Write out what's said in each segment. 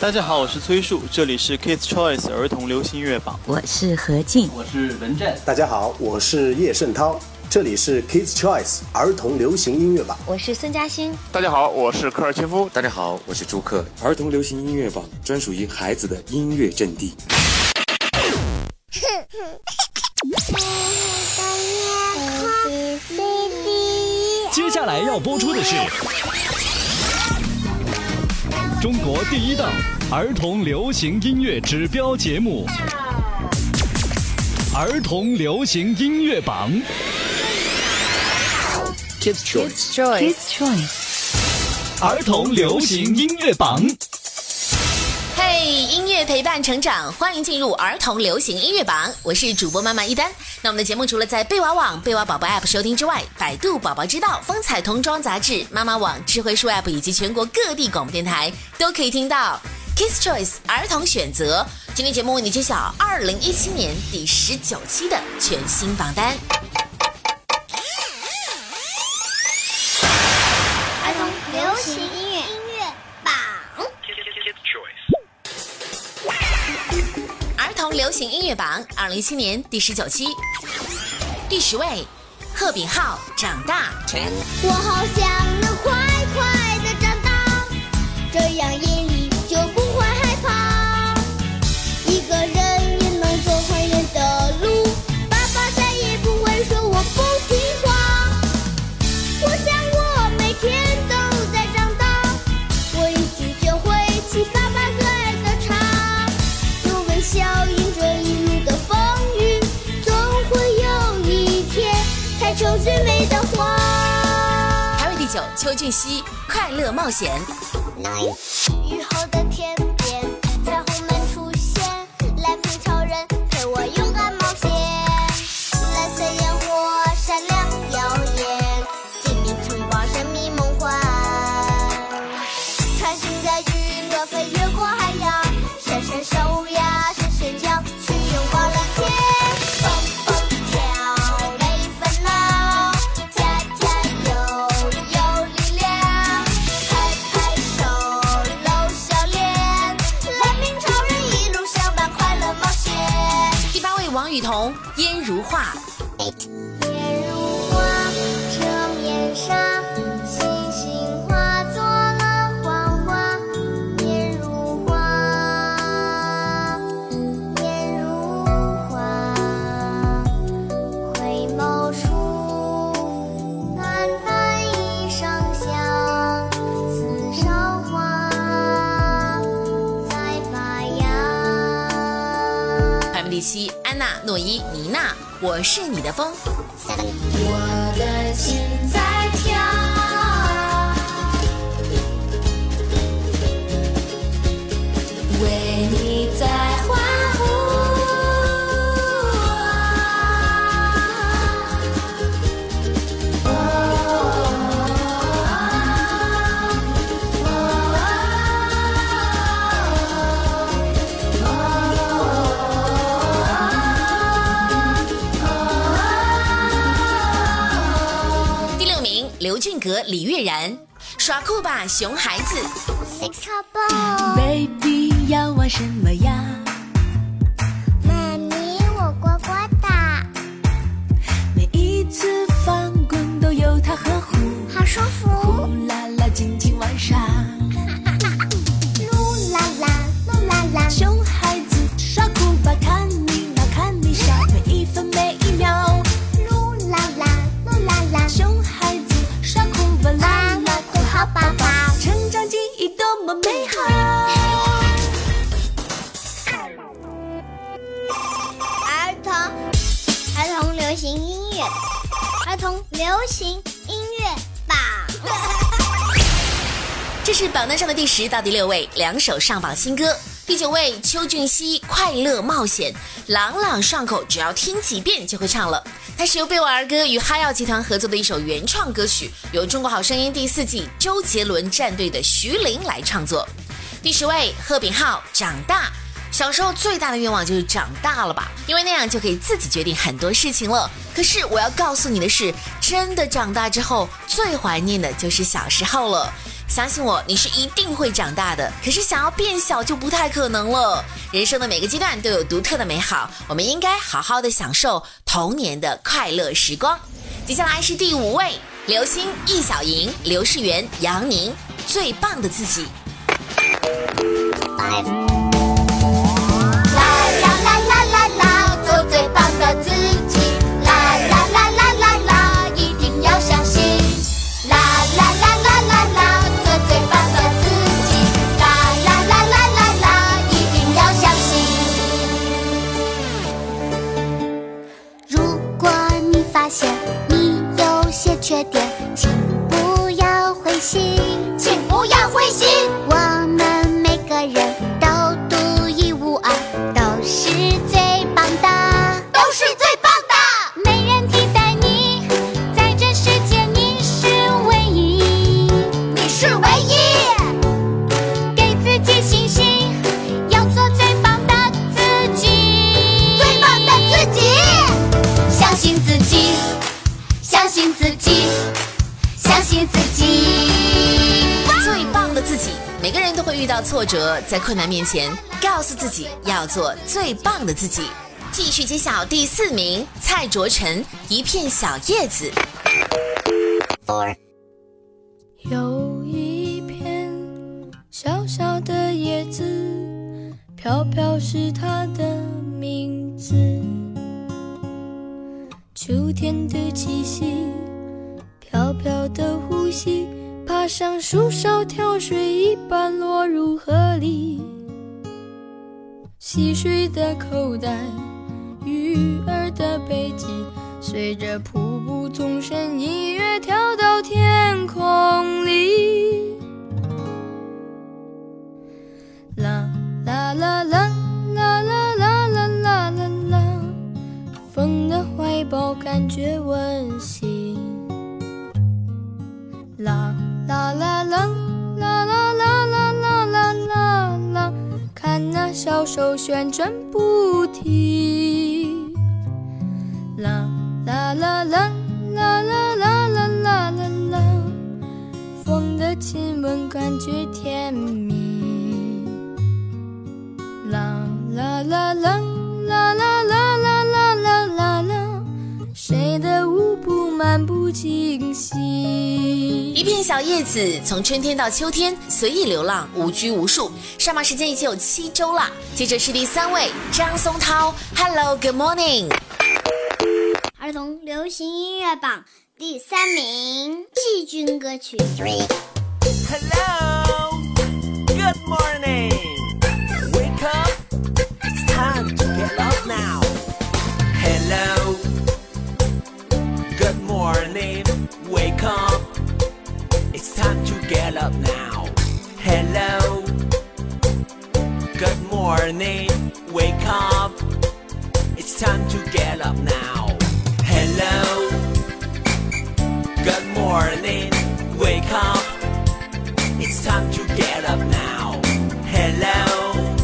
大家好，我是崔树，这里是 Kids Choice 儿童流行音乐榜。我是何静，我是文振。大家好，我是叶圣涛，这里是 Kids Choice 儿童流行音乐榜。我是孙嘉欣。大家好，我是科尔切夫。大家好，我是朱克，儿童流行音乐榜专属于孩子的音乐阵地。接下来要播出的是。中国第一档儿童流行音乐指标节目《儿童流行音乐榜》。Kids Choice，Kids Choice，儿童流行音乐榜。嘿，音乐陪伴成长，欢迎进入儿童流行音乐榜。我是主播妈妈一丹。那我们的节目除了在贝娃网、贝娃宝宝 App 收听之外，百度宝宝知道、风采童装杂志、妈妈网、智慧树 App 以及全国各地广播电台都可以听到。Kids Choice 儿童选择，今天节目为你揭晓二零一七年第十九期的全新榜单。流行音乐榜二零一七年第十九期，第十位，贺炳浩《长大》。我好想能快快的长大，这样眼开出最美的花。排位第九，邱俊熙《快乐冒险》。烟如画》。诺伊、妮娜，《我是你的风》。我的心在跳，格、李悦然，《耍酷吧熊孩子》。Baby 要玩什么呀？行音乐，儿童流行音乐榜。这是榜单上的第十到第六位，两首上榜新歌。第九位，邱俊熙《快乐冒险》，朗朗上口，只要听几遍就会唱了。它是由贝瓦儿歌与哈耀集团合作的一首原创歌曲，由《中国好声音》第四季周杰伦战队的徐凌来创作。第十位，贺炳浩《长大》。小时候最大的愿望就是长大了吧，因为那样就可以自己决定很多事情了。可是我要告诉你的是，真的长大之后，最怀念的就是小时候了。相信我，你是一定会长大的。可是想要变小就不太可能了。人生的每个阶段都有独特的美好，我们应该好好的享受童年的快乐时光。接下来是第五位，刘星、易小莹、刘世元、杨宁，最棒的自己。发现你有些缺点，请不要灰心，请不要灰心。到挫折，在困难面前，告诉自己要做最棒的自己。继续揭晓第四名，蔡卓晨，一片小叶子。有一片小小的叶子，飘飘是它的名字。秋天的气息，飘飘的呼吸，爬上树梢跳水一般落入河里。溪水的口袋，鱼儿的背脊，随着瀑布纵身一跃跳到天空里。啦啦啦啦啦啦啦啦啦啦啦，风的怀抱感觉温馨。啦啦啦啦啦啦啦啦啦啦啦，看那小手旋转不停。啦啦啦啦啦啦啦啦啦啦啦，风的亲吻感觉甜蜜。啦啦啦啦啦啦啦啦啦啦啦啦，谁的舞步漫不经心？一片小叶子，从春天到秋天随意流浪，无拘无束。上榜时间已经有七周了。接着是第三位，张松涛，Hello Good Morning。儿童流行音乐榜第三名，季军歌曲。Hello, good morning. Up now. Hello, good morning. Wake up, it's time to get up now. Hello, good morning. Wake up. It's time to get up now. Hello.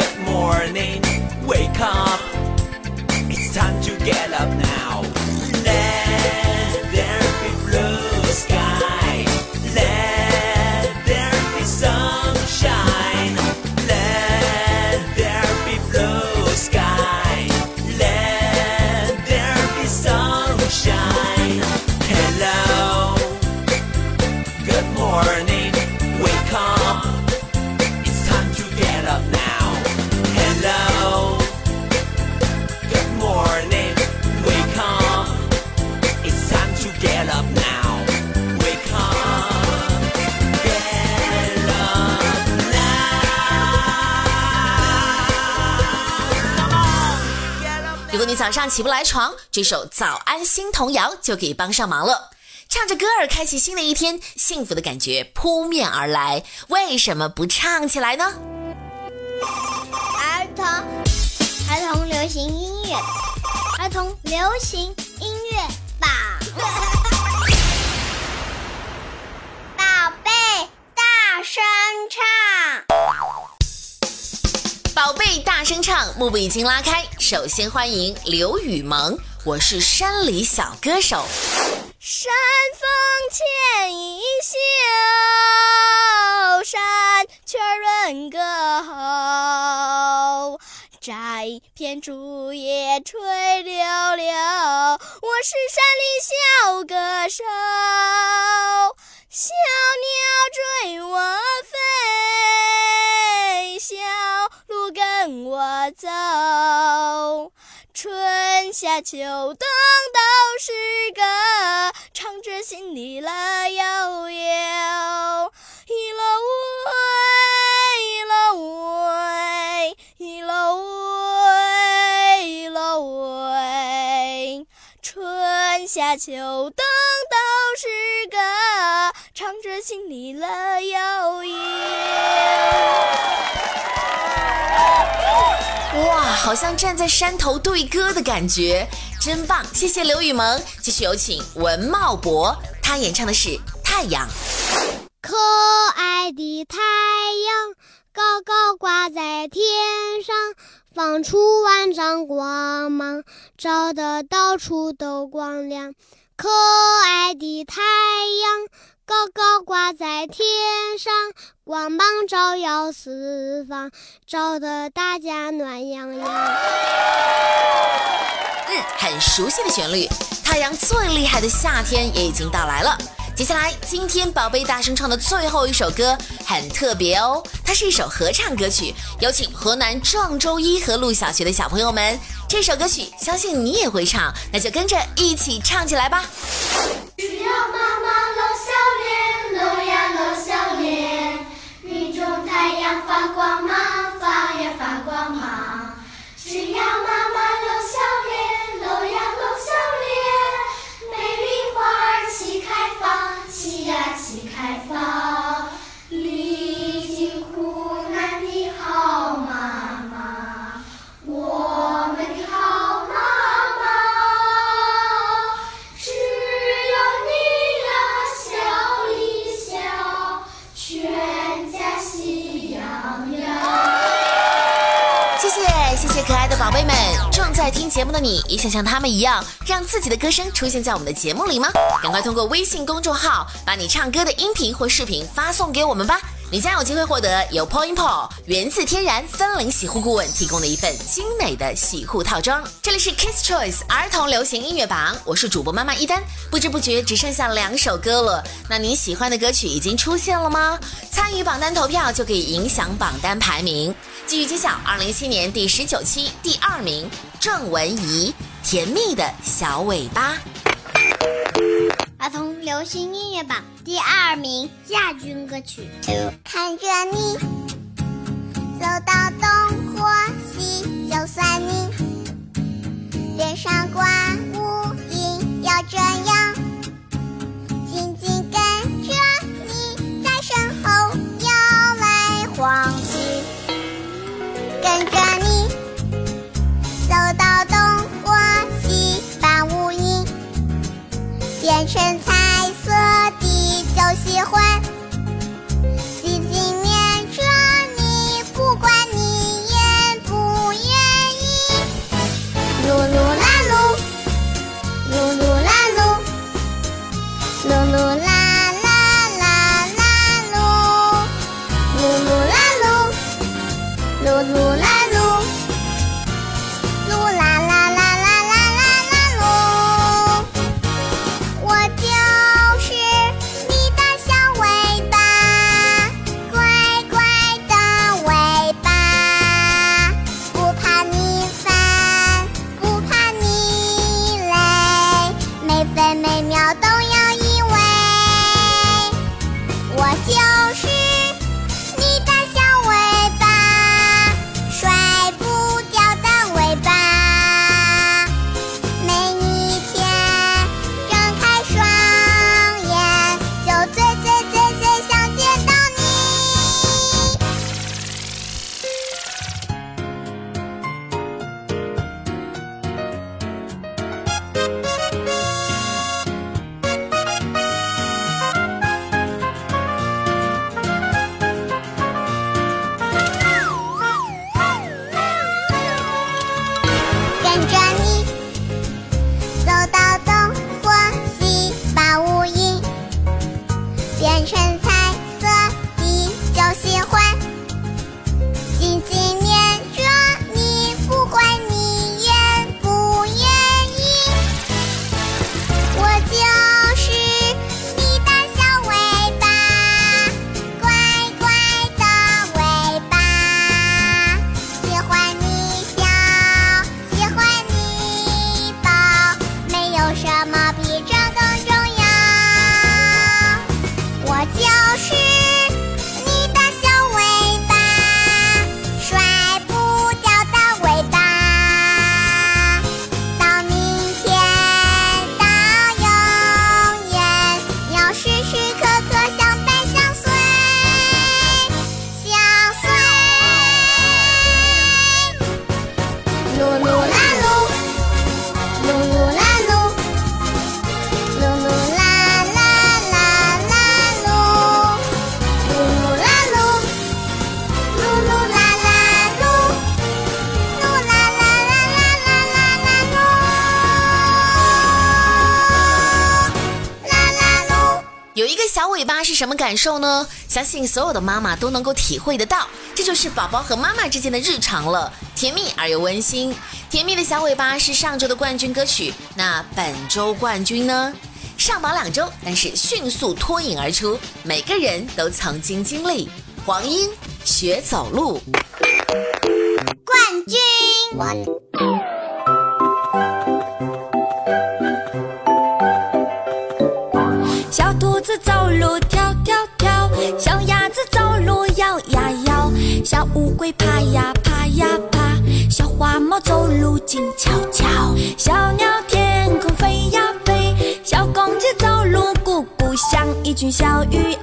Good morning. Wake up. It's time to get up now. 早上起不来床，这首《早安新童谣》就可以帮上忙了。唱着歌儿开启新的一天，幸福的感觉扑面而来。为什么不唱起来呢？儿童儿童流行音乐，儿童流行音乐榜。宝贝，大声唱。宝贝，大声唱，幕布已经拉开。首先欢迎刘雨萌，我是山里小歌手。山峰牵一袖，山雀润歌喉。摘片竹叶吹溜溜，我是山里小歌手。小鸟追我飞，小路跟我走。春夏秋冬都是歌，唱着心里乐悠悠。一乐喂，一乐喂，一乐喂，一乐喂。春夏秋冬是歌，唱着心里乐悠悠。哇，好像站在山头对歌的感觉，真棒！谢谢刘雨萌。继续有请文茂博，他演唱的是《太阳》。可爱的太阳高高挂在天上，放出万丈光芒，照得到处都光亮。可爱的太阳高高挂在天上，光芒照耀四方，照得大家暖洋洋。嗯，很熟悉的旋律。太阳最厉害的夏天也已经到来了。接下来，今天宝贝大声唱的最后一首歌很特别哦，它是一首合唱歌曲，有请河南郑州一和路小学的小朋友们。这首歌曲相信你也会唱，那就跟着一起唱起来吧。只要妈妈露笑脸，露呀露笑脸，云中太阳发光芒，发呀发光芒。只要节目的你，也想像他们一样，让自己的歌声出现在我们的节目里吗？赶快通过微信公众号把你唱歌的音频或视频发送给我们吧！你将有机会获得由 Point Paw 源自天然森林洗护顾问提供的一份精美的洗护套装。这里是 Kids Choice 儿童流行音乐榜，我是主播妈妈一丹。不知不觉只剩下两首歌了，那你喜欢的歌曲已经出现了吗？参与榜单投票就可以影响榜单排名。继续揭晓，二零一七年第十九期第二名郑文怡，《甜蜜的小尾巴》。儿童流行音乐榜第二名亚军歌曲。看着你走到东或西，就算你脸上挂什么感受呢？相信所有的妈妈都能够体会得到，这就是宝宝和妈妈之间的日常了，甜蜜而又温馨。甜蜜的小尾巴是上周的冠军歌曲，那本周冠军呢？上榜两周，但是迅速脱颖而出，每个人都曾经经历。黄英学走路，冠军。小乌龟爬呀爬呀爬，小花猫走路静悄悄，小鸟天空飞呀飞，小公鸡走路咕咕响，一群小鱼。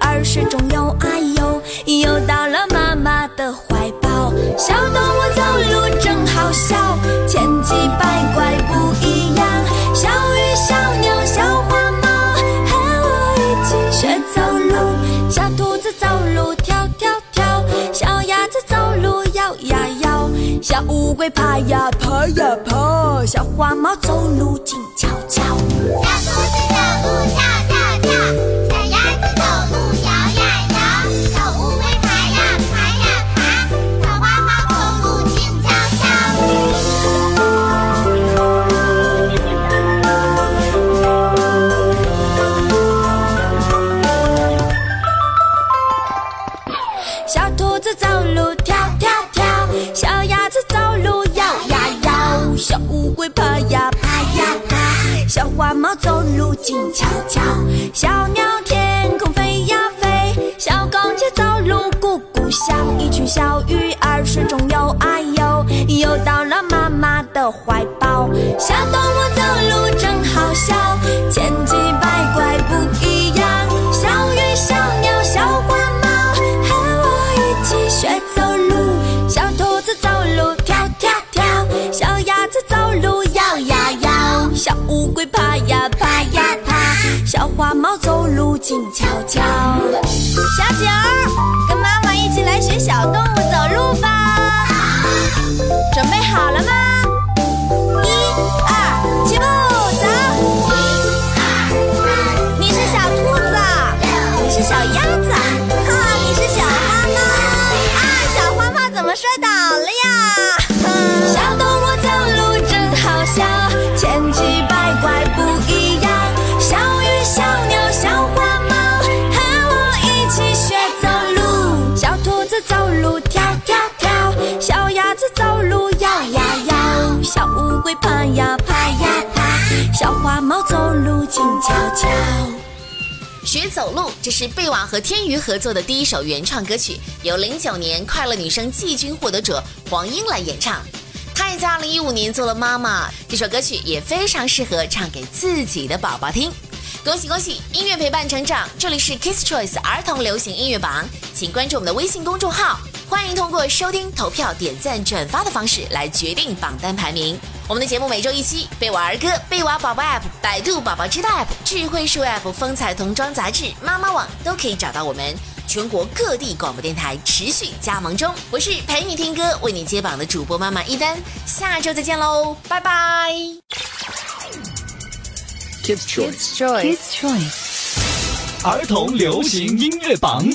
乌龟爬呀爬呀爬，小花猫走路静悄悄。路静悄悄，小鸟天空飞呀飞，小公鸡走路咕咕响，一群小鱼儿水中游啊游，游到了妈妈的怀抱。小动物走路静悄悄。小九儿，跟妈妈一起来学小动物走路吧，准备好了吗？一二，起步走！你是小兔子，你是小鸭子，哈，你是小花猫啊，小花猫怎么摔倒了呀？会爬呀爬呀爬，小花猫走路静悄悄。学走路，这是贝瓦和天娱合作的第一首原创歌曲，由零九年快乐女声季军获得者黄英来演唱。她也在二零一五年做了妈妈，这首歌曲也非常适合唱给自己的宝宝听。恭喜恭喜！音乐陪伴成长，这里是 Kiss Choice 儿童流行音乐榜，请关注我们的微信公众号，欢迎通过收听、投票、点赞、转发的方式来决定榜单排名。我们的节目每周一期，贝瓦儿歌、贝瓦宝宝 App、百度宝宝知道 App、智慧树 App、风采童装杂志、妈妈网都可以找到我们。全国各地广播电台持续加盟中，我是陪你听歌、为你接榜的主播妈妈一丹，下周再见喽，拜拜。Kids Choice。Kids Choice。儿童流行音乐榜。